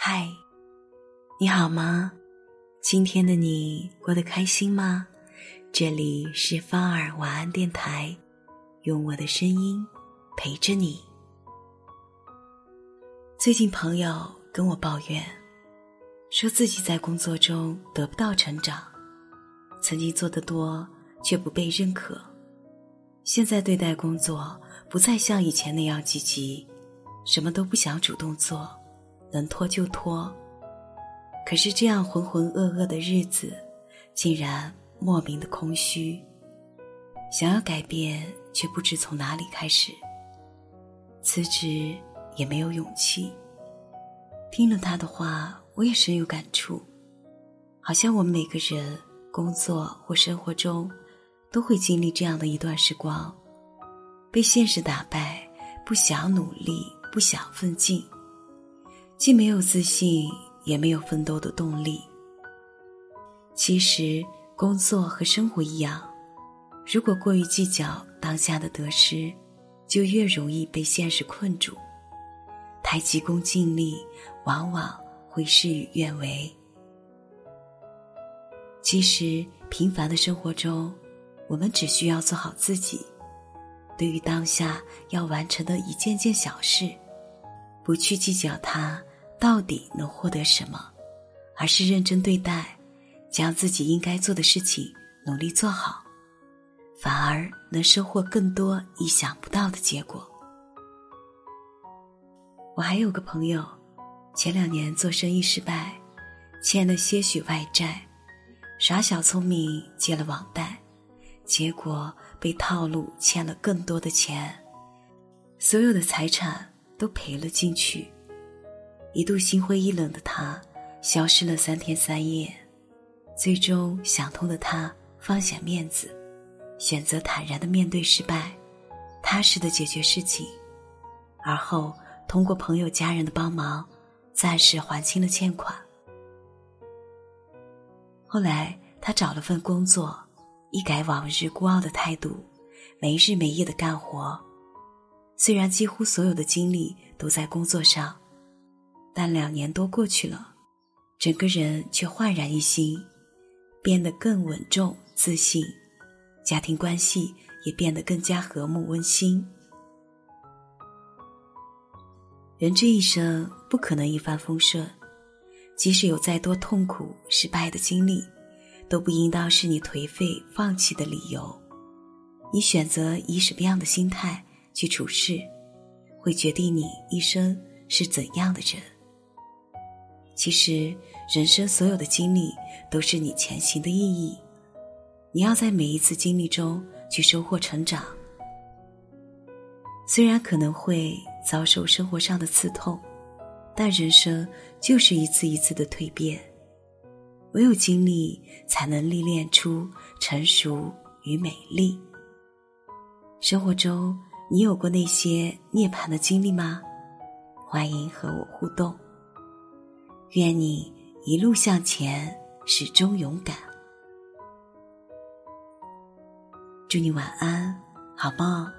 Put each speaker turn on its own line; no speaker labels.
嗨，你好吗？今天的你过得开心吗？这里是芳儿晚安电台，用我的声音陪着你。最近朋友跟我抱怨，说自己在工作中得不到成长，曾经做得多却不被认可，现在对待工作不再像以前那样积极，什么都不想主动做，能拖就拖。可是这样浑浑噩噩的日子，竟然莫名的空虚，想要改变却不知从哪里开始，辞职。也没有勇气。听了他的话，我也深有感触。好像我们每个人工作或生活中，都会经历这样的一段时光：被现实打败，不想努力，不想奋进，既没有自信，也没有奋斗的动力。其实，工作和生活一样，如果过于计较当下的得失，就越容易被现实困住。太急功近利，往往会事与愿违。其实，平凡的生活中，我们只需要做好自己。对于当下要完成的一件件小事，不去计较它到底能获得什么，而是认真对待，将自己应该做的事情努力做好，反而能收获更多意想不到的结果。我还有个朋友，前两年做生意失败，欠了些许外债，耍小聪明借了网贷，结果被套路欠了更多的钱，所有的财产都赔了进去。一度心灰意冷的他，消失了三天三夜，最终想通的他放下面子，选择坦然的面对失败，踏实的解决事情，而后。通过朋友家人的帮忙，暂时还清了欠款。后来他找了份工作，一改往日孤傲的态度，没日没夜的干活。虽然几乎所有的精力都在工作上，但两年多过去了，整个人却焕然一新，变得更稳重自信，家庭关系也变得更加和睦温馨。人这一生不可能一帆风顺，即使有再多痛苦、失败的经历，都不应当是你颓废、放弃的理由。你选择以什么样的心态去处事，会决定你一生是怎样的人。其实，人生所有的经历都是你前行的意义。你要在每一次经历中去收获成长，虽然可能会。遭受生活上的刺痛，但人生就是一次一次的蜕变，唯有经历才能历练出成熟与美丽。生活中，你有过那些涅槃的经历吗？欢迎和我互动。愿你一路向前，始终勇敢。祝你晚安，好梦。